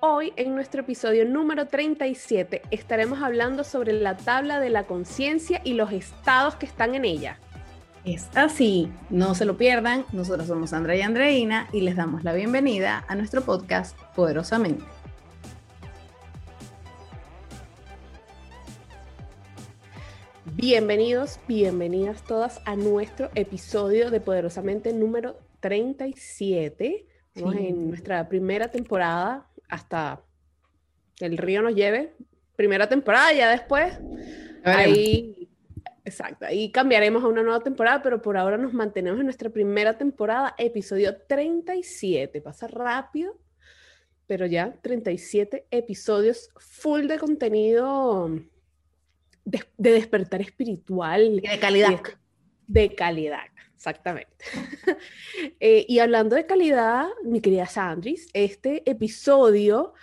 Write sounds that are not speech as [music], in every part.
Hoy, en nuestro episodio número 37, estaremos hablando sobre la tabla de la conciencia y los estados que están en ella. Es así, no se lo pierdan. Nosotros somos Andrea y Andreina y les damos la bienvenida a nuestro podcast Poderosamente. Bienvenidos, bienvenidas todas a nuestro episodio de Poderosamente número 37. Estamos en nuestra primera temporada hasta el río nos lleve. Primera temporada, ya después. Ahí, exacto, ahí cambiaremos a una nueva temporada, pero por ahora nos mantenemos en nuestra primera temporada, episodio 37. Pasa rápido, pero ya 37 episodios full de contenido de, despertar espiritual. De calidad. de calidad. Exactamente. [laughs] Eh, y hablando de calidad, mi querida Sandris, este episodio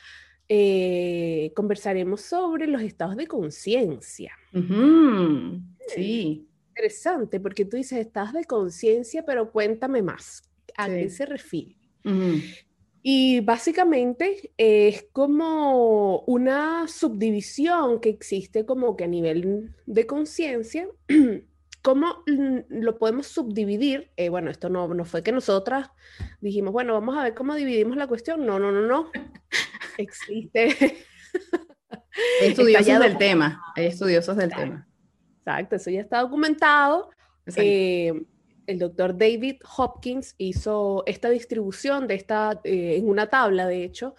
eh, conversaremos sobre los estados de conciencia. Sí. Interesante, porque tú dices estados de conciencia, pero cuéntame más. ¿A qué se refiere? Y básicamente es como una subdivisión que existe como que a nivel de conciencia [clears throat] ¿Cómo lo podemos subdividir? Eh, bueno, esto no, no fue que nosotras dijimos, bueno, vamos a ver cómo dividimos la cuestión. No, no, no, no. [laughs] Existe. [laughs] estudiosos del tema. Hay estudiosos del tema. Exacto, eso ya está documentado. Eh, el doctor David Hopkins hizo esta distribución de esta, eh, en una tabla, de hecho,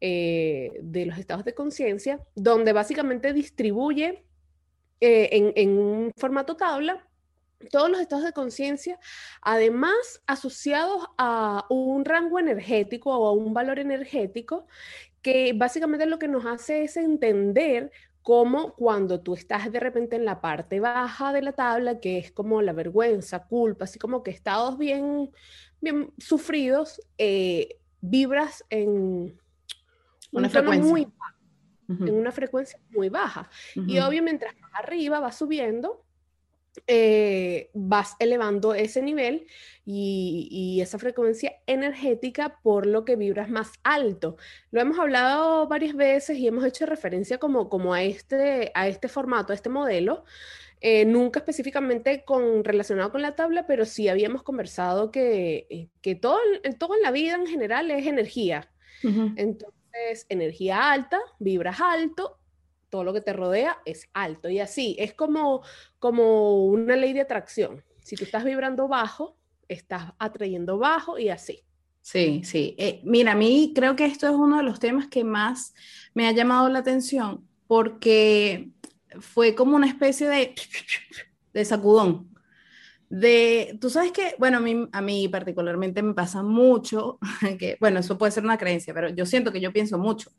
de los estados de conciencia, donde básicamente distribuye en, en, un formato tabla todos los estados de conciencia, además asociados a un rango energético o a un valor energético, que básicamente lo que nos hace es entender cómo cuando tú estás de repente en la parte baja de la tabla, que es como la vergüenza, culpa, así como que estados bien, bien sufridos, eh, vibras en una frecuencia. muy en una frecuencia muy baja. Y obviamente mientras más arriba va subiendo, eh, vas elevando ese nivel y, esa frecuencia energética por lo que vibras más alto. Lo hemos hablado varias veces y hemos hecho referencia como, como a, este, a este formato, a este modelo. Eh, nunca específicamente con, relacionado con la tabla, pero sí habíamos conversado que, eh, que todo, todo en la vida en general es energía. Entonces, energía alta, vibras alto, todo lo que te rodea es alto y así, es como, como una ley de atracción. Si tú estás vibrando bajo, estás atrayendo bajo y así. Sí, sí. Eh, mira, a mí creo que esto es uno de los temas que más me ha llamado la atención porque fue como una especie de, [laughs] de sacudón. De, tú sabes que, bueno, a mí, a mí particularmente me pasa mucho, [laughs] que, bueno, eso puede ser una creencia, pero yo siento que yo pienso mucho.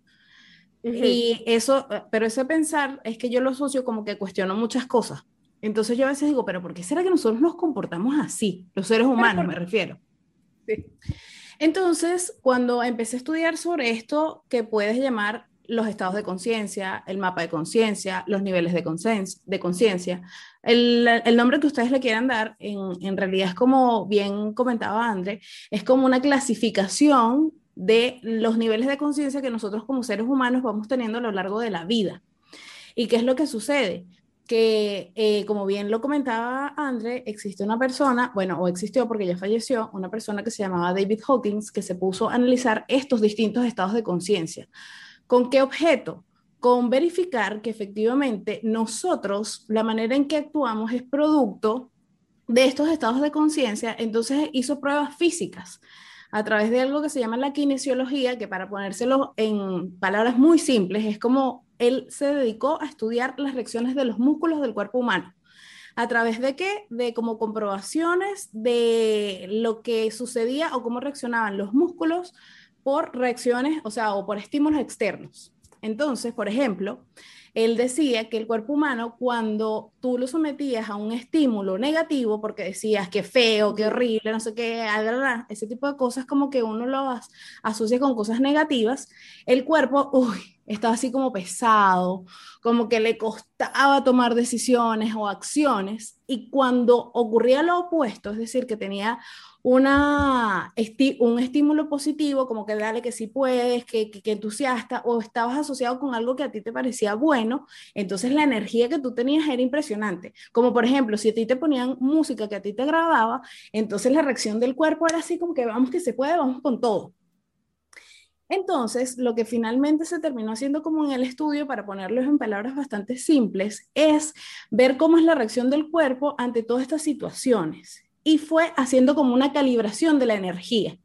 Y eso, eh, pero ese pensar es que yo lo asocio como que cuestiono muchas cosas. Entonces yo a veces digo, pero ¿por qué será que nosotros nos comportamos así? Los seres humanos me refiero. Sí. Entonces, cuando empecé a estudiar sobre esto, que puedes llamar los estados de conciencia, el mapa de conciencia, los niveles de conciencia, el, el, nombre que ustedes le quieran dar, en, en realidad es como bien comentaba André, es como una clasificación de los niveles de conciencia que nosotros como seres humanos vamos teniendo a lo largo de la vida. ¿Y qué es lo que sucede? Que, eh, como bien lo comentaba André, existe una persona, bueno, o existió porque ya falleció, una persona que se llamaba David Hawkins, que se puso a analizar estos distintos estados de conciencia. ¿Con qué objeto? Con verificar que efectivamente nosotros, la manera en que actuamos es producto de estos estados de conciencia, entonces hizo pruebas físicas a través de algo que se llama la kinesiología, que para ponérselo en palabras muy simples, es como él se dedicó a estudiar las reacciones de los músculos del cuerpo humano. ¿A través de qué? De como comprobaciones de lo que sucedía o cómo reaccionaban los músculos por reacciones, o sea, o por estímulos externos. Entonces, por ejemplo, él decía que el cuerpo humano, cuando tú lo sometías a un estímulo negativo, porque decías que feo, que horrible, no sé qué, ese tipo de cosas como que uno lo asocia con cosas negativas, el cuerpo, [laughs] uy, estaba así como pesado, como que le costaba tomar decisiones o acciones, y cuando ocurría lo opuesto, es decir, que tenía una, un estímulo positivo, como que dale que sí puedes, que, que, entusiasta, o estabas asociado con algo que a ti te parecía bueno, entonces la energía que tú tenías era impresionante. Como por ejemplo, si a ti te ponían música que a ti te agradaba, entonces la reacción del cuerpo era así como que vamos que se puede, vamos con todo. Entonces, lo que finalmente se terminó haciendo como en el estudio, para ponerlo en palabras bastante simples, es ver cómo es la reacción del cuerpo ante todas estas situaciones y fue haciendo como una calibración de la energía.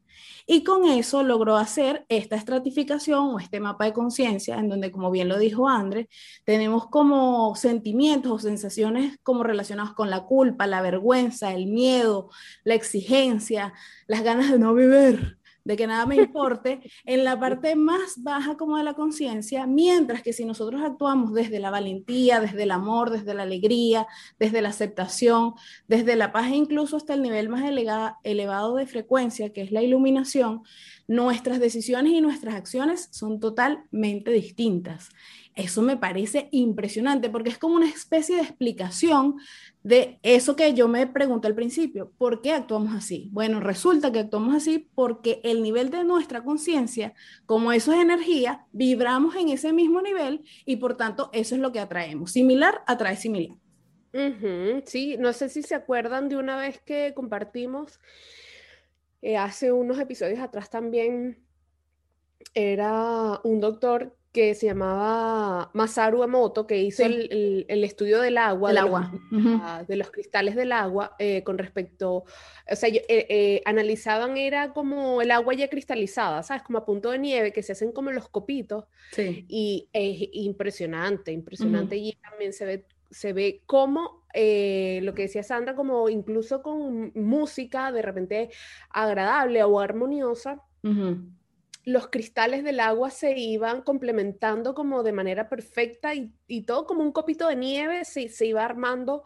Y con eso logró hacer esta estratificación o este mapa de conciencia, en donde, como bien lo dijo André, tenemos como sentimientos o sensaciones como relacionados con la culpa, la vergüenza, el miedo, la exigencia, las ganas de no vivir, de que nada me importe, en la parte más baja como de la conciencia, mientras que si nosotros actuamos desde la valentía, desde el amor, desde la alegría, desde la aceptación, desde la paz e incluso hasta el nivel más elevado de frecuencia, que es la iluminación, nuestras decisiones y nuestras acciones son totalmente distintas. Eso me parece impresionante porque es como una especie de explicación de eso que yo me pregunto al principio, ¿por qué actuamos así? Bueno, resulta que actuamos así porque el nivel de nuestra conciencia, como eso es energía, vibramos en ese mismo nivel y por tanto eso es lo que atraemos. Similar atrae similar. sí, no sé si se acuerdan de una vez que compartimos eh, hace unos episodios atrás también, era un doctor que se llamaba Masaru Emoto, que hizo el, estudio del agua, de, agua. Los, de los cristales del agua, eh, con respecto, o sea, eh, eh, analizaban era como el agua ya cristalizada, ¿sabes? Como a punto de nieve, que se hacen como los copitos. Sí. Y es impresionante, impresionante. Y también se ve, se ve cómo lo que decía Sandra, como incluso con música de repente agradable o armoniosa, los cristales del agua se iban complementando como de manera perfecta y, todo como un copito de nieve se, se, iba armando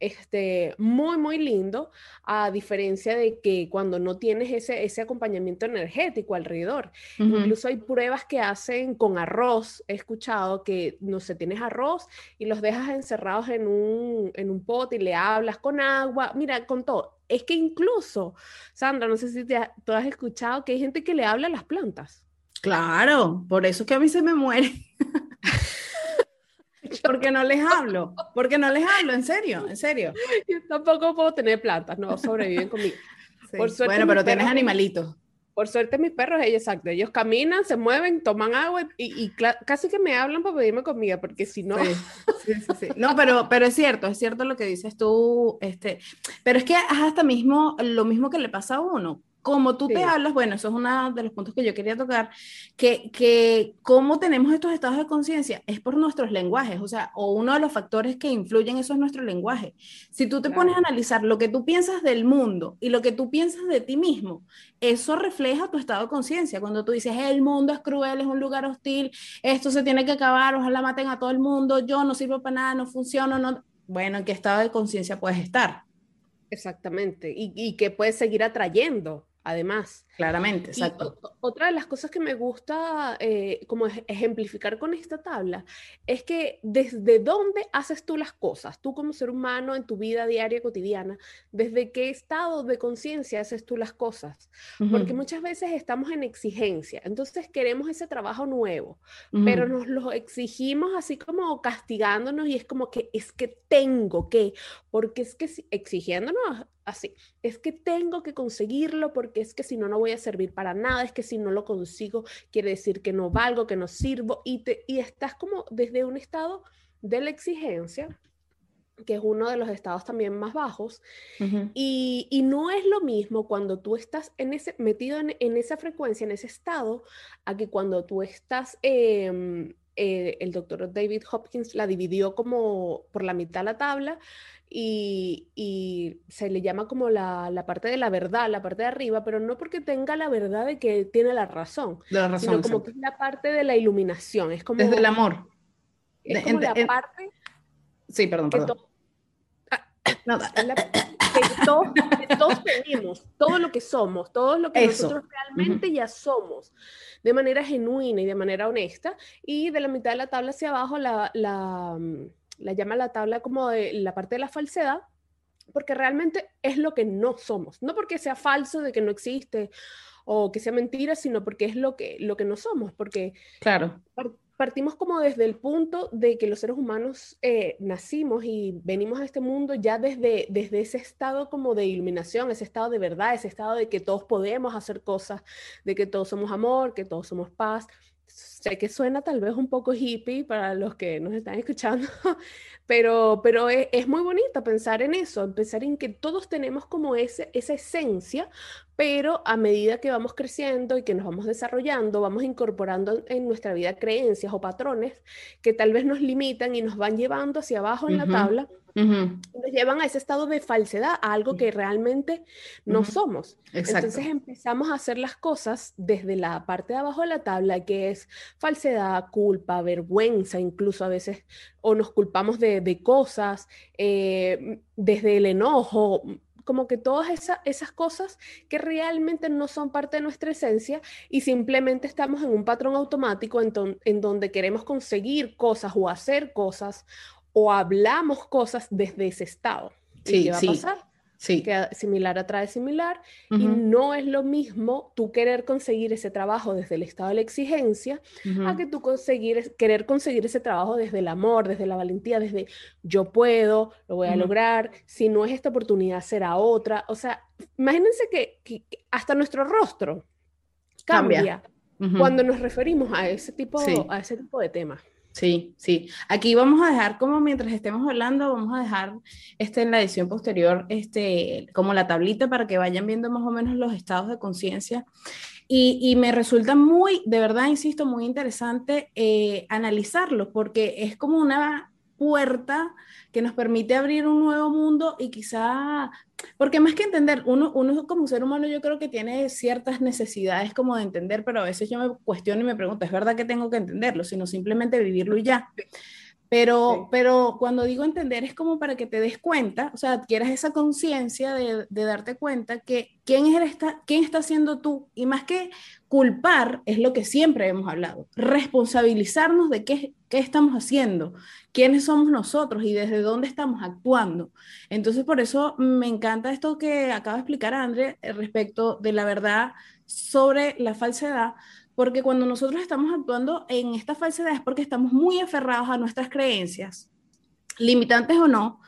este, muy, muy lindo, a diferencia de que cuando no tienes ese, ese acompañamiento energético alrededor. Incluso hay pruebas que hacen con arroz. He escuchado que, no sé, tienes arroz y los dejas encerrados en un, en un pot y le hablas con agua. Mira, con todo es que incluso, Sandra, no sé si te, tú has escuchado que hay gente que le habla a las plantas. Claro, por eso es que a mí se me muere. [laughs] porque no les hablo, porque no les hablo, en serio, en serio. Yo tampoco puedo tener plantas, no sobreviven conmigo. [laughs] bueno, pero tienes animalitos. Por suerte mis perros, ellos, exacto, ellos caminan, se mueven, toman agua y, casi que me hablan para pedirme comida, porque si no... Sí, No, pero, pero es cierto, es cierto lo que dices tú, este, pero es que hasta mismo lo mismo que le pasa a uno como tú te hablas, bueno, eso es uno de los puntos que yo quería tocar, que, que cómo tenemos estos estados de conciencia es por nuestros lenguajes, o sea, o uno de los factores que influyen eso es nuestro lenguaje. Si tú te pones a analizar lo que tú piensas del mundo y lo que tú piensas de ti mismo, eso refleja tu estado de conciencia. Cuando tú dices, el mundo es cruel, es un lugar hostil, esto se tiene que acabar, ojalá maten a todo el mundo, yo no sirvo para nada, no funciono, no... Bueno, ¿en qué estado de conciencia puedes estar? Exactamente, y, y que puedes seguir atrayendo además. Claramente, exacto. otra de las cosas que me gusta eh, como ejemplificar con esta tabla es que desde dónde haces tú las cosas, tú como ser humano en tu vida diaria cotidiana, desde qué estado de conciencia haces tú las cosas, porque muchas veces estamos en exigencia, entonces queremos ese trabajo nuevo, pero nos lo exigimos así como castigándonos y es como que es que tengo que, porque es que exigiéndonos así, es que tengo que conseguirlo porque es que si no, no voy a servir para nada, es que si no lo consigo, quiere decir que no valgo, que no sirvo, y, te, y estás como desde un estado de la exigencia, que es uno de los estados también más bajos, y, y, no es lo mismo cuando tú estás en ese, metido en, en esa frecuencia, en ese estado, a que cuando tú estás... Em, eh, el doctor David Hopkins la dividió como por la mitad la tabla y, se le llama como la, parte de la verdad, la parte de arriba, pero no porque tenga la verdad de que tiene la razón, sino como que es la parte de la iluminación, es como... Desde el amor. Es como la parte... Sí, perdón, perdón. Ah, que todo, todos tenemos, todo lo que somos, todo lo que nosotros realmente ya somos, de manera genuina y de manera honesta. Y de la mitad de la tabla hacia abajo la, la, mm, la llama la tabla como de la parte de la falsedad, porque realmente es lo que no somos, no porque sea falso de que no existe o que sea mentira, sino porque es lo que, lo que no somos, porque claro. Partimos como desde el punto de que los seres humanos eh, nacimos y venimos a este mundo ya desde, desde ese estado como de iluminación, ese estado de verdad, ese estado de que todos podemos hacer cosas, de que todos somos amor, que todos somos paz, sé que suena tal vez un poco hippie para los que nos están escuchando, [laughs] pero, pero es, es, muy bonito pensar en eso, pensar en que todos tenemos como ese, esa esencia, pero a medida que vamos creciendo y que nos vamos desarrollando, vamos incorporando en nuestra vida creencias o patrones que tal vez nos limitan y nos van llevando hacia abajo en la tabla nos llevan a ese estado de falsedad, a algo que realmente no somos. Entonces empezamos a hacer las cosas desde la parte de abajo de la tabla, que es falsedad, culpa, vergüenza, incluso a veces, o nos culpamos de, cosas, eh, desde el enojo, como que todas esas cosas que realmente no son parte de nuestra esencia y simplemente estamos en un patrón automático en, en donde queremos conseguir cosas o hacer cosas o hablamos cosas desde ese estado. Sí, qué va a pasar? Sí. Que similar atrae similar y no es lo mismo tú querer conseguir ese trabajo desde el estado de la exigencia a que tú conseguir, querer conseguir ese trabajo desde el amor, desde la valentía, desde yo puedo, lo voy a lograr, si no es esta oportunidad será otra. O sea, imagínense que, hasta nuestro rostro cambia, cuando nos referimos a ese tipo, a ese tipo de temas. Sí, sí. Aquí vamos a dejar como mientras estemos hablando, vamos a dejar este en la edición posterior, este, como la tablita para que vayan viendo más o menos los estados de conciencia. Y, y, me resulta muy, de verdad, insisto, muy interesante eh, analizarlo, porque es como una puerta que nos permite abrir un nuevo mundo y quizá porque más que entender, uno, uno como ser humano yo creo que tiene ciertas necesidades como de entender, pero a veces yo me cuestiono y me pregunto, ¿es verdad que tengo que entenderlo? Sino simplemente vivirlo y ya. Pero, pero cuando digo entender es como para que te des cuenta, o sea, adquieras esa conciencia de, de, darte cuenta que quién, eres, está, quién está siendo tú. Y más que culpar, es lo que siempre hemos hablado, responsabilizarnos de qué, qué estamos haciendo, quiénes somos nosotros y desde dónde estamos actuando. Entonces, por eso me encanta esto que acaba de explicar André eh, respecto de la verdad sobre la falsedad, porque cuando nosotros estamos actuando en esta falsedad es porque estamos muy aferrados a nuestras creencias, limitantes o no,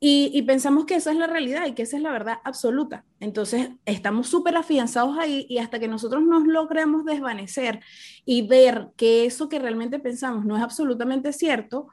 y, pensamos que esa es la realidad y que esa es la verdad absoluta. Entonces, estamos súper afianzados ahí y hasta que nosotros nos logremos desvanecer y ver que eso que realmente pensamos no es absolutamente cierto,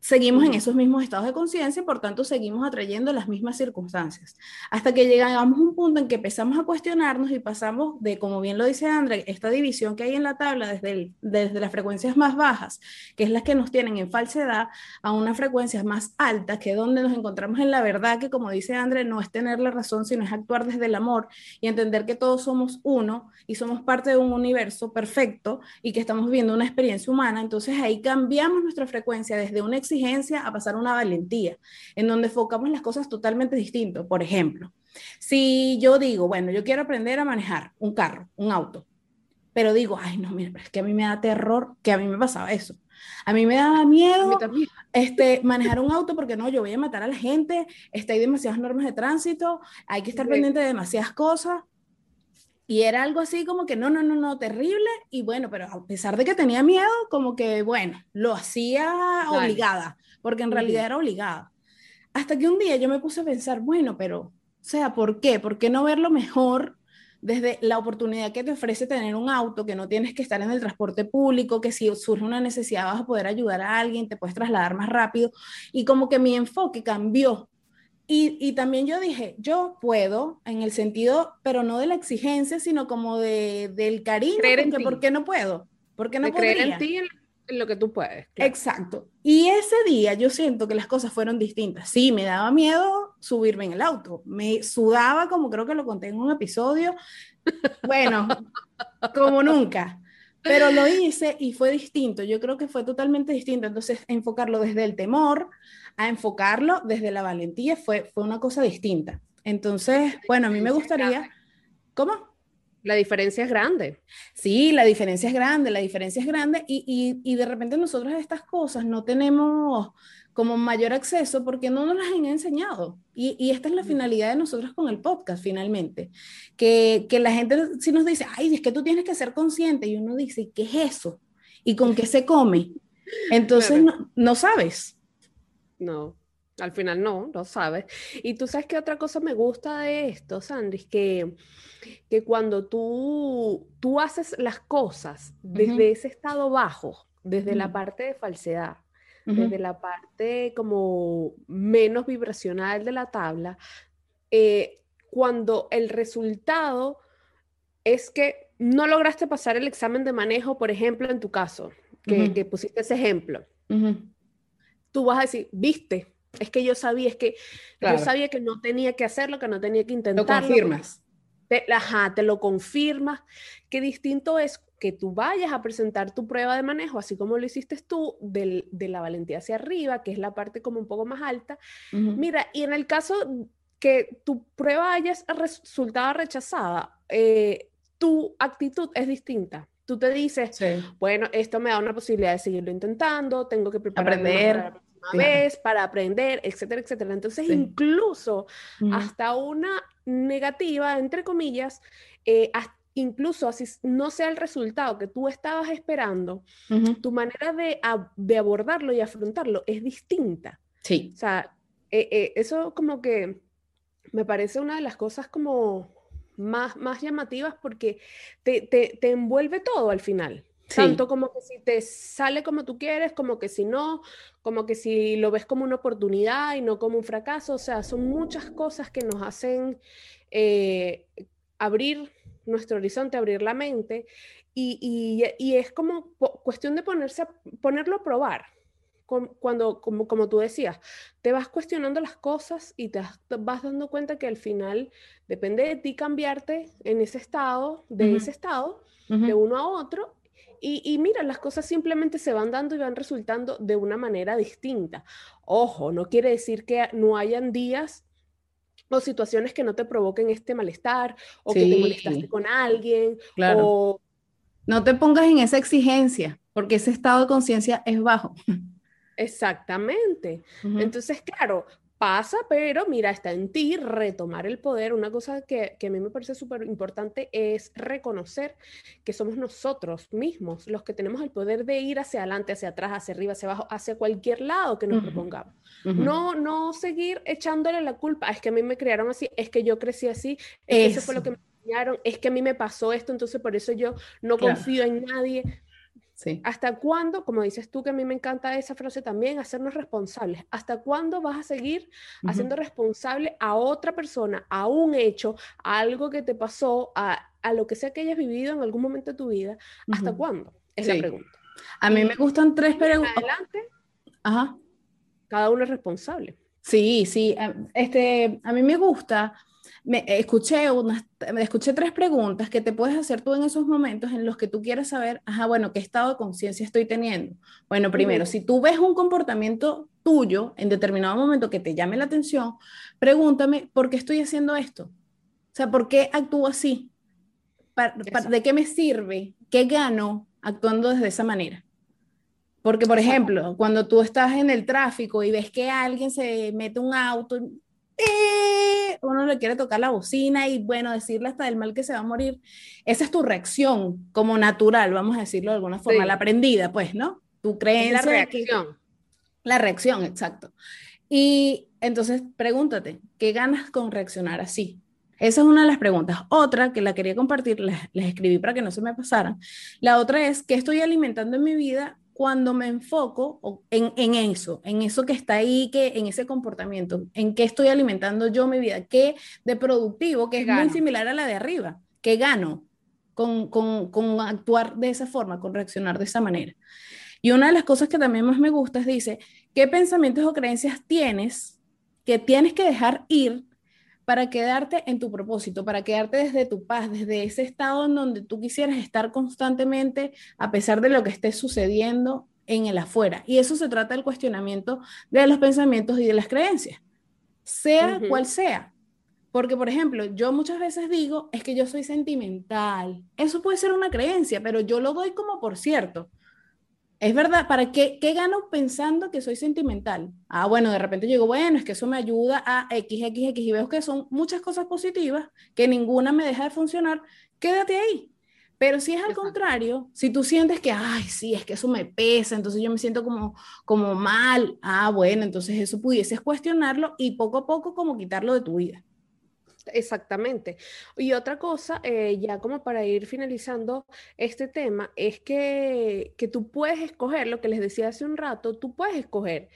seguimos en esos mismos estados de conciencia y por tanto seguimos atrayendo las mismas circunstancias. Hasta que llegamos a un punto en que empezamos a cuestionarnos y pasamos de, como bien lo dice André, esta división que hay en la tabla desde, desde las frecuencias más bajas, que es las que nos tienen en falsedad, a unas frecuencias más altas, que es donde nos encontramos en la verdad, que como dice André, no es tener la razón, sino es actuar desde el amor y entender que todos somos uno y somos parte de un universo perfecto y que estamos viviendo una experiencia humana. Entonces ahí cambiamos nuestra frecuencia desde un exigencia a pasar una valentía, en donde enfocamos las cosas totalmente distinto. Por ejemplo, si yo digo, bueno, yo quiero aprender a manejar un carro, un auto, pero digo, ay, no, mira, es que a mí me da terror, que a mí me pasaba eso. A mí me daba miedo este, manejar un auto porque no, yo voy a matar a la gente, está, hay demasiadas normas de tránsito, hay que estar pendiente de demasiadas cosas. Y era algo así como que no, no, no, no, terrible. Y bueno, pero a pesar de que tenía miedo, como que bueno, lo hacía obligada, porque en realidad era obligada. Hasta que un día yo me puse a pensar, bueno, pero, o sea, ¿por qué? ¿Por qué no verlo mejor desde la oportunidad que te ofrece tener un auto, que no tienes que estar en el transporte público, que si surge una necesidad vas a poder ayudar a alguien, te puedes trasladar más rápido? Y como que mi enfoque cambió y, también yo dije, yo puedo, en el sentido, pero no de la exigencia, sino como de, del cariño, porque, ¿por qué no puedo? ¿Por qué no de creer en ti, en lo que tú puedes. Exacto. Y ese día yo siento que las cosas fueron distintas. Sí, me daba miedo subirme en el auto, me sudaba, como creo que lo conté en un episodio, bueno, como nunca. Pero lo hice y fue distinto. Yo creo que fue totalmente distinto. Entonces, enfocarlo desde el temor a enfocarlo desde la valentía fue, fue una cosa distinta. Entonces, bueno, a mí me gustaría... ¿Cómo? La diferencia es grande. Sí, la diferencia es grande, la diferencia es grande y, y, de repente nosotros estas cosas no tenemos como mayor acceso porque no nos las han enseñado. Y, y esta es la finalidad de nosotros con el podcast, finalmente. Que, que la gente sí nos dice, ay, es que tú tienes que ser consciente. Y uno dice, ¿qué es eso? ¿Y con qué se come? [laughs] Entonces no, no sabes. No. Al final no, no sabes. Y tú sabes que otra cosa me gusta de esto, Sandri, que, que cuando tú, tú haces las cosas desde ese estado bajo, desde la parte de falsedad, desde la parte como menos vibracional de la tabla, eh, cuando el resultado es que no lograste pasar el examen de manejo, por ejemplo, en tu caso, que, pusiste ese ejemplo, tú vas a decir, viste, es que yo sabía, es que yo sabía que no tenía que hacerlo, que no tenía que intentarlo. Lo confirmas. Te, ajá, te lo confirmas. Qué distinto es que tú vayas a presentar tu prueba de manejo, así como lo hiciste tú, de la valentía hacia arriba, que es la parte como un poco más alta. Mira, y en el caso que tu prueba haya resultado rechazada, eh, tu actitud es distinta. Tú te dices, bueno, esto me da una posibilidad de seguirlo intentando, tengo que prepararme Aprender vez para aprender, etcétera, etcétera. Entonces, incluso hasta una negativa, entre comillas, eh, incluso así no sea el resultado que tú estabas esperando, tu manera de, de, abordarlo y afrontarlo es distinta. Sí. O sea, eh, eh, eso como que me parece una de las cosas como más, más llamativas porque te, te, te envuelve todo al final. Tanto como que si te sale como tú quieres, como que si no, como que si lo ves como una oportunidad y no como un fracaso. O sea, son muchas cosas que nos hacen eh, abrir nuestro horizonte, abrir la mente. Y, y, es como cuestión de ponerse a, ponerlo a probar. Cuando, como, como tú decías, te vas cuestionando las cosas y te vas dando cuenta que al final depende de ti cambiarte en ese estado, de ese estado, de uno a otro, y, mira, las cosas simplemente se van dando y van resultando de una manera distinta. Ojo, no quiere decir que no hayan días o situaciones que no te provoquen este malestar o que te molestaste con alguien. Claro. No te pongas en esa exigencia, porque ese estado de conciencia es bajo. Exactamente. Entonces, claro, pasa, pero mira, está en ti retomar el poder. Una cosa que, a mí me parece súper importante es reconocer que somos nosotros mismos los que tenemos el poder de ir hacia adelante, hacia atrás, hacia arriba, hacia abajo, hacia cualquier lado que nos propongamos. No, no seguir echándole la culpa, es que a mí me criaron así, es que yo crecí así, es que eso fue lo que me enseñaron, es que a mí me pasó esto, entonces por eso yo no confío en nadie. ¿Hasta cuándo, como dices tú, que a mí me encanta esa frase también, hacernos responsables? ¿Hasta cuándo vas a seguir haciendo responsable a otra persona, a un hecho, a algo que te pasó, a, lo que sea que hayas vivido en algún momento de tu vida? ¿Hasta cuándo? Es la pregunta. A mí me gustan tres preguntas. Adelante. Ajá. Cada uno es responsable. Sí, sí. Em, este, a mí me gusta me escuché, unas, escuché tres preguntas que te puedes hacer tú en esos momentos en los que tú quieres saber, ajá, bueno, ¿qué estado de conciencia estoy teniendo? Bueno, primero, si tú ves un comportamiento tuyo en determinado momento que te llame la atención, pregúntame, ¿por qué estoy haciendo esto? O sea, ¿por qué actúo así? ¿De qué me sirve? ¿Qué gano actuando desde esa manera? Porque, por ejemplo, cuando tú estás en el tráfico y ves que alguien se mete un auto, eh, uno le quiere tocar la bocina y bueno, decirle hasta del mal que se va a morir. Esa es tu reacción como natural, vamos a decirlo de alguna forma, la aprendida, pues, ¿no? Tu creencia. la reacción. la reacción, exacto. Y entonces pregúntate, ¿qué ganas con reaccionar así? Esa es una de las preguntas. Otra que la quería compartir, les, les escribí para que no se me pasaran. La otra es, ¿qué estoy alimentando en mi vida cuando me enfoco en, en, eso, en eso que está ahí, que en ese comportamiento, en qué estoy alimentando yo mi vida, qué de productivo, que es muy similar a la de arriba, qué gano con, con, con, actuar de esa forma, con reaccionar de esa manera. Y una de las cosas que también más me gusta es, dice, ¿qué pensamientos o creencias tienes que tienes que dejar ir para quedarte en tu propósito, para quedarte desde tu paz, desde ese estado en donde tú quisieras estar constantemente a pesar de lo que esté sucediendo en el afuera. Y eso se trata del cuestionamiento de los pensamientos y de las creencias, sea cual sea. Porque, por ejemplo, yo muchas veces digo, es que yo soy sentimental. Eso puede ser una creencia, pero yo lo doy como por cierto. Es verdad, ¿para qué, qué gano pensando que soy sentimental? Ah, bueno, de repente yo digo, bueno, es que eso me ayuda a X, X, X, y veo que son muchas cosas positivas, que ninguna me deja de funcionar, quédate ahí. Pero si es al contrario, si tú sientes que, ay, sí, es que eso me pesa, entonces yo me siento como, como mal, ah, bueno, entonces eso pudieses cuestionarlo y poco a poco como quitarlo de tu vida. Exactamente. Y otra cosa, eh, ya como para ir finalizando este tema, es que, que, tú puedes escoger, lo que les decía hace un rato, tú puedes escoger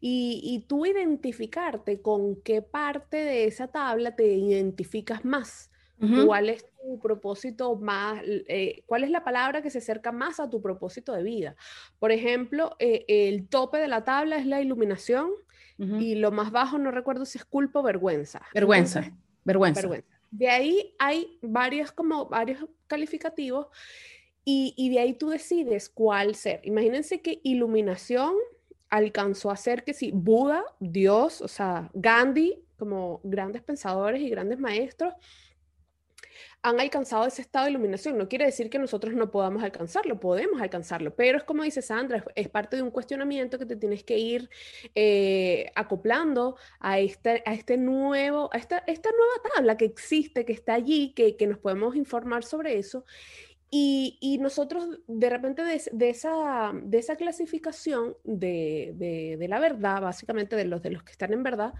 y, y tú identificarte con qué parte de esa tabla te identificas más. ¿Cuál es tu propósito más, eh, cuál es la palabra que se acerca más a tu propósito de vida? Por ejemplo, eh, el tope de la tabla es la iluminación y lo más bajo, no recuerdo si es culpa o vergüenza. Vergüenza. Vergüenza. De ahí hay varios, como varios calificativos y, y, de ahí tú decides cuál ser. Imagínense que iluminación alcanzó a ser que sí, Buda, Dios, o sea, Gandhi, como grandes pensadores y grandes maestros, han alcanzado ese estado de iluminación. No quiere decir que nosotros no podamos alcanzarlo, podemos alcanzarlo, pero es como dice Sandra, es, parte de un cuestionamiento que te tienes que ir eh, acoplando a, este, a este nuevo, a esta, esta nueva tabla que existe, que está allí, que, que nos podemos informar sobre eso. Y, y, nosotros de repente de, esa, de esa clasificación de, de, de, la verdad, básicamente de los, de los que están en verdad,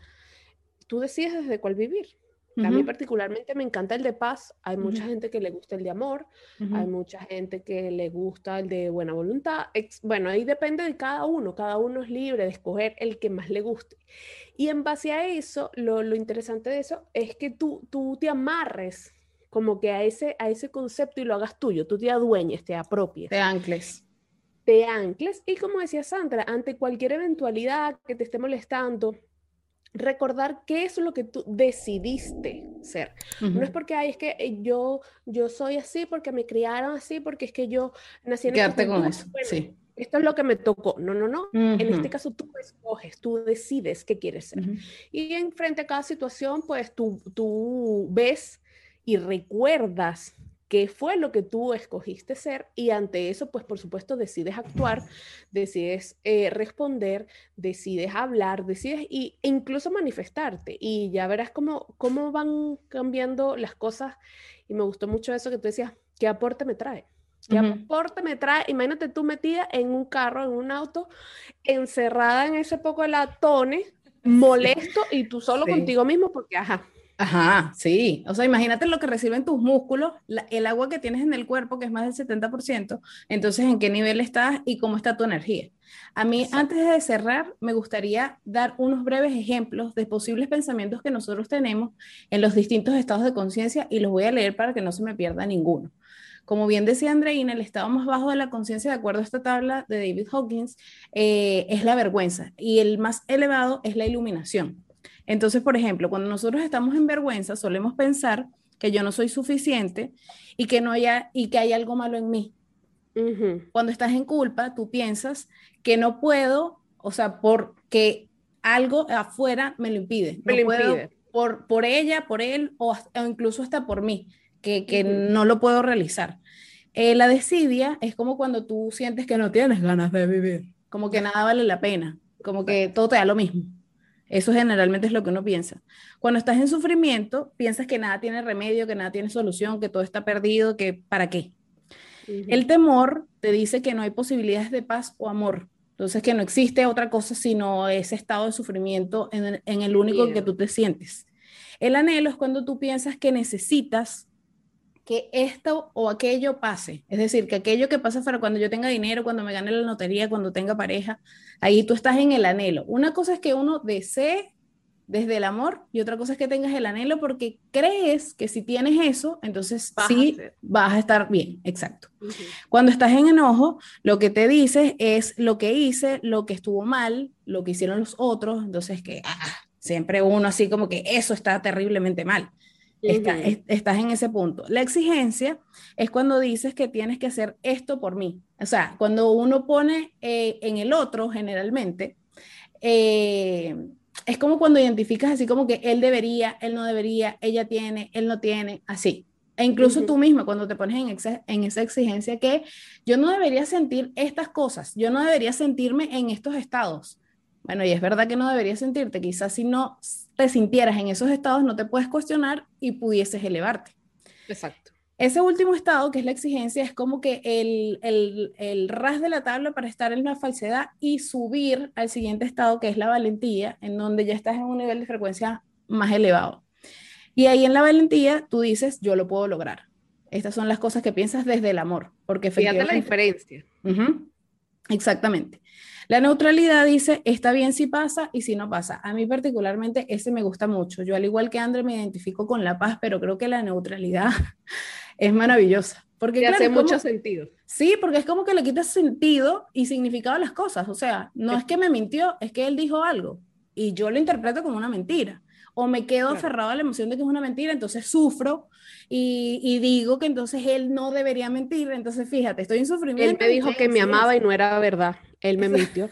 tú decides desde cuál vivir. A mí particularmente me encanta el de paz. Hay mucha gente que le gusta el de amor, hay mucha gente que le gusta el de buena voluntad. Bueno, ahí depende de cada uno. Cada uno es libre de escoger el que más le guste. Y en base a eso, lo, lo interesante de eso es que tú, tú te amarres como que a ese, a ese concepto y lo hagas tuyo. Tú te adueñes, te apropies. Te ancles. Te ancles. Y como decía Sandra, ante cualquier eventualidad que te esté molestando, recordar qué es lo que tú decidiste ser. No es porque, ay, es que eh, yo, yo soy así porque me criaron así, porque es que yo nací en Quedarte con eso, sí. Esto es lo que me tocó. No, no, no. En este caso tú escoges, tú decides qué quieres ser. Y en frente a cada situación, pues tú, tú ves y recuerdas qué fue lo que tú escogiste ser y ante eso, pues por supuesto, decides actuar, decides eh, responder, decides hablar, decides y, e incluso manifestarte. Y ya verás cómo, cómo van cambiando las cosas. Y me gustó mucho eso que tú decías, ¿qué aporte me trae? ¿Qué aporte me trae? Imagínate tú metida en un carro, en un auto, encerrada en ese poco de latone, molesto y tú solo contigo mismo porque, ajá, Ajá, sí. O sea, imagínate lo que reciben tus músculos, el agua que tienes en el cuerpo, que es más del 70%, entonces en qué nivel estás y cómo está tu energía. A mí, antes de cerrar, me gustaría dar unos breves ejemplos de posibles pensamientos que nosotros tenemos en los distintos estados de conciencia y los voy a leer para que no se me pierda ninguno. Como bien decía Andreina, el estado más bajo de la conciencia, de acuerdo a esta tabla de David Hawkins, eh, es la vergüenza y el más elevado es la iluminación. Entonces, por ejemplo, cuando nosotros estamos en vergüenza, solemos pensar que yo no soy suficiente y que, no haya, y que hay algo malo en mí. Cuando estás en culpa, tú piensas que no puedo, o sea, porque algo afuera me lo impide. Me lo impide. Por, por ella, por él o, incluso hasta por mí, que, que no lo puedo realizar. Eh, la desidia es como cuando tú sientes que no tienes ganas de vivir, como que nada vale la pena, como que todo te da lo mismo. Eso generalmente es lo que uno piensa. Cuando estás en sufrimiento, piensas que nada tiene remedio, que nada tiene solución, que todo está perdido, que ¿para qué? El temor te dice que no hay posibilidades de paz o amor. Entonces, que no existe otra cosa sino ese estado de sufrimiento en, el único que tú te sientes. El anhelo es cuando tú piensas que necesitas que esto o aquello pase. Es decir, que aquello que pasa para cuando yo tenga dinero, cuando me gane la lotería, cuando tenga pareja, ahí tú estás en el anhelo. Una cosa es que uno desee desde el amor y otra cosa es que tengas el anhelo porque crees que si tienes eso, entonces sí vas a estar bien, exacto. Cuando estás en enojo, lo que te dices es lo que hice, lo que estuvo mal, lo que hicieron los otros, entonces que ah, siempre uno así como que eso está terriblemente mal estás en ese punto. La exigencia es cuando dices que tienes que hacer esto por mí. O sea, cuando uno pone eh, en el otro, generalmente, eh, es como cuando identificas así como que él debería, él no debería, ella tiene, él no tiene, así. E incluso tú misma cuando te pones en, en esa exigencia que yo no debería sentir estas cosas, yo no debería sentirme en estos estados. Bueno, y es verdad que no deberías sentirte, quizás si no te sintieras en esos estados no te puedes cuestionar y pudieses elevarte. Exacto. Ese último estado, que es la exigencia, es como que el, el, el, ras de la tabla para estar en la falsedad y subir al siguiente estado, que es la valentía, en donde ya estás en un nivel de frecuencia más elevado. Y ahí en la valentía tú dices, yo lo puedo lograr. Estas son las cosas que piensas desde el amor, porque Fíjate la diferencia. Exactamente. La neutralidad dice, está bien si pasa y si no pasa. A mí particularmente ese me gusta mucho. Yo al igual que André me identifico con la paz, pero creo que la neutralidad [laughs] es maravillosa. Porque hace mucho sentido. Sí, porque es como que le quitas sentido y significado a las cosas. O sea, no es que me mintió, es que él dijo algo y yo lo interpreto como una mentira. O me quedo aferrado a la emoción de que es una mentira, entonces sufro y, y, digo que entonces él no debería mentir. Entonces, fíjate, estoy en sufrimiento. Él me dijo que me amaba y no era verdad. Él me mintió.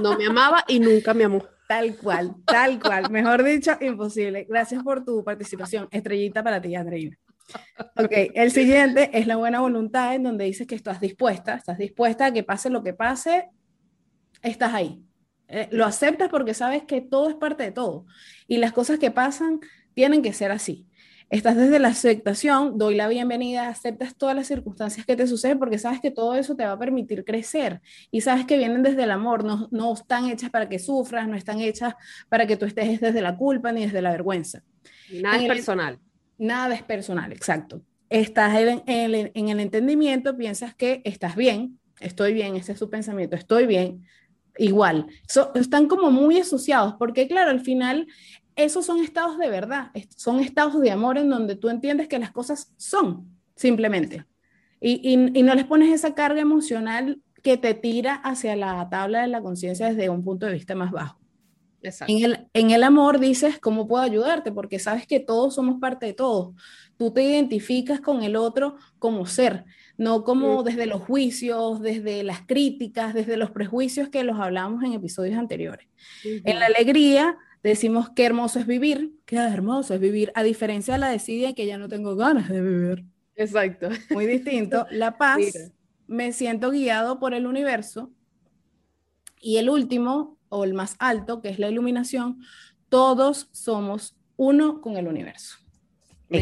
No me amaba y nunca me amó. Tal cual, tal cual. Mejor dicho, imposible. Gracias por tu participación. Estrellita para ti, Andreina. Ok, el siguiente es la buena voluntad, en donde dices que estás dispuesta, estás dispuesta a que pase lo que pase, estás ahí. Eh, lo aceptas porque sabes que todo es parte de todo y las cosas que pasan tienen que ser así. Estás desde la aceptación, doy la bienvenida, aceptas todas las circunstancias que te suceden porque sabes que todo eso te va a permitir crecer y sabes que vienen desde el amor, no, no están hechas para que sufras, no están hechas para que tú estés desde la culpa ni desde la vergüenza. Nada es personal. Nada es personal, exacto. Estás en, el entendimiento, piensas que estás bien, estoy bien, ese es su pensamiento, estoy bien, igual. están como muy asociados, porque claro, al final esos son estados de verdad, son estados de amor en donde tú entiendes que las cosas son, simplemente. Y, y no les pones esa carga emocional que te tira hacia la tabla de la conciencia desde un punto de vista más bajo. En el, en el amor dices, ¿cómo puedo ayudarte? Porque sabes que todos somos parte de todos. Tú te identificas con el otro como ser, no como desde los juicios, desde las críticas, desde los prejuicios que los hablamos en episodios anteriores. En la alegría decimos qué hermoso es vivir, qué hermoso es vivir, a diferencia de la desidia que ya no tengo ganas de vivir. Exacto. Muy distinto. [laughs] La paz, me siento guiado por el universo. Y el último, o el más alto, que es la iluminación, todos somos uno con el universo. Me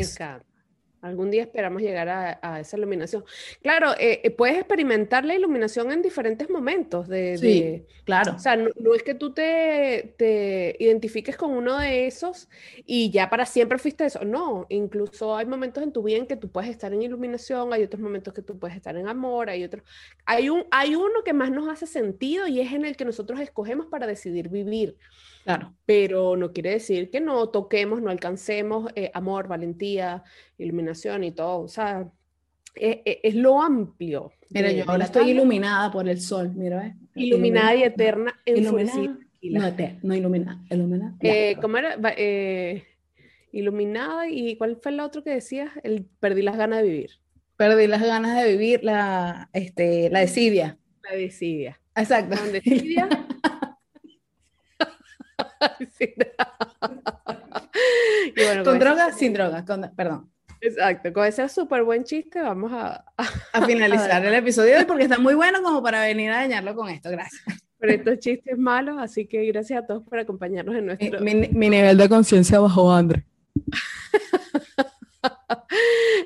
Algún día esperamos llegar a, esa iluminación. Claro, eh, eh, puedes experimentar la iluminación en diferentes momentos. De, sí, claro. O sea, no, es que tú te, te, identifiques con uno de esos y ya para siempre fuiste eso. No, incluso hay momentos en tu vida en que tú puedes estar en iluminación, hay otros momentos que tú puedes estar en amor, hay otros. Hay, un, hay uno que más nos hace sentido y es en el que nosotros escogemos para decidir vivir. Claro. Pero no quiere decir que no toquemos, no alcancemos eh, amor, valentía, iluminación y todo. O sea, e, e, es, lo amplio. Mira, yo ahora estoy iluminada por el sol, mira, Iluminada, y eterna, iluminada, no, no iluminada, iluminada. Eh, ¿Cómo era? Eh, iluminada y ¿cuál fue el otro que decías? El perdí las ganas de vivir. Perdí las ganas de vivir, la, este, la desidia. La desidia. Exacto. [laughs] [laughs] [laughs] Con desidia con droga, sin droga, perdón. Exacto, con ese súper buen chiste vamos a, [laughs] a, finalizar el episodio de hoy porque está muy bueno como para venir a dañarlo con esto. Gracias. Por estos chistes malos, así que gracias a todos por acompañarnos en nuestro... Mi, mi [laughs] nivel de conciencia bajó, André.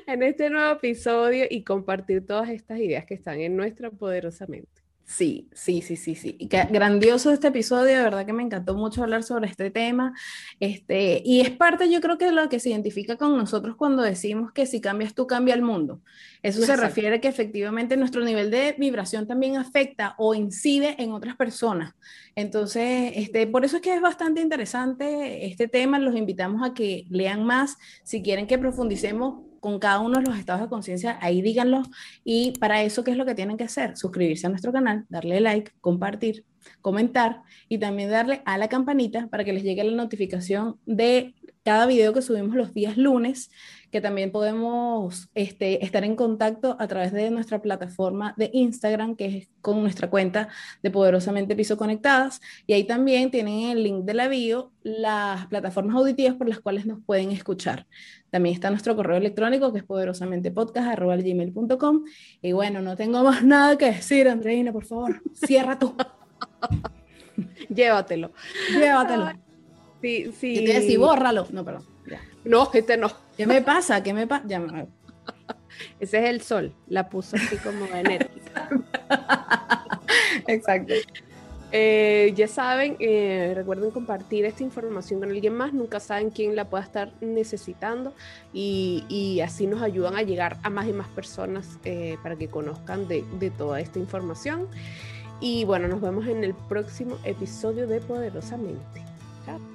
en este nuevo episodio y compartir todas estas ideas que están en nuestra poderosamente. Sí, sí, sí, sí, sí. grandioso este episodio, de verdad que me encantó mucho hablar sobre este tema. Este, y es parte, yo creo que de lo que se identifica con nosotros cuando decimos que si cambias tú, cambia el mundo. Eso se refiere que efectivamente nuestro nivel de vibración también afecta o incide en otras personas. Entonces, este, por eso es que es bastante interesante este tema. Los invitamos a que lean más. Si quieren que profundicemos con cada uno de los estados de conciencia, ahí díganlo. Y para eso, ¿qué es lo que tienen que hacer? Suscribirse a nuestro canal, darle like, compartir, comentar y también darle a la campanita para que les llegue la notificación de cada video que subimos los días lunes, que también podemos este, estar en contacto a través de nuestra plataforma de Instagram, que es con nuestra cuenta de Poderosamente Piso Conectadas. Y ahí también tienen el link de la bio, las plataformas auditivas por las cuales nos pueden escuchar. También está nuestro correo electrónico, que es poderosamentepodcast.gmail.com. Y bueno, no tengo más [laughs] nada que decir, Andreina, por favor, cierra tú. [laughs] Llévatelo. Llévatelo. Sí, sí. Yo te decía, bórralo. No, perdón. No, este no. ¿Qué me pasa? ¿Qué me pasa? [laughs] Ese es el sol. La puso así como enérgica. [laughs] Exacto. Eh, ya saben, eh, recuerden compartir esta información con alguien más, nunca saben quién la pueda estar necesitando y, así nos ayudan a llegar a más y más personas eh, para que conozcan de, de toda esta información. Y bueno, nos vemos en el próximo episodio de Poderosamente. Chao.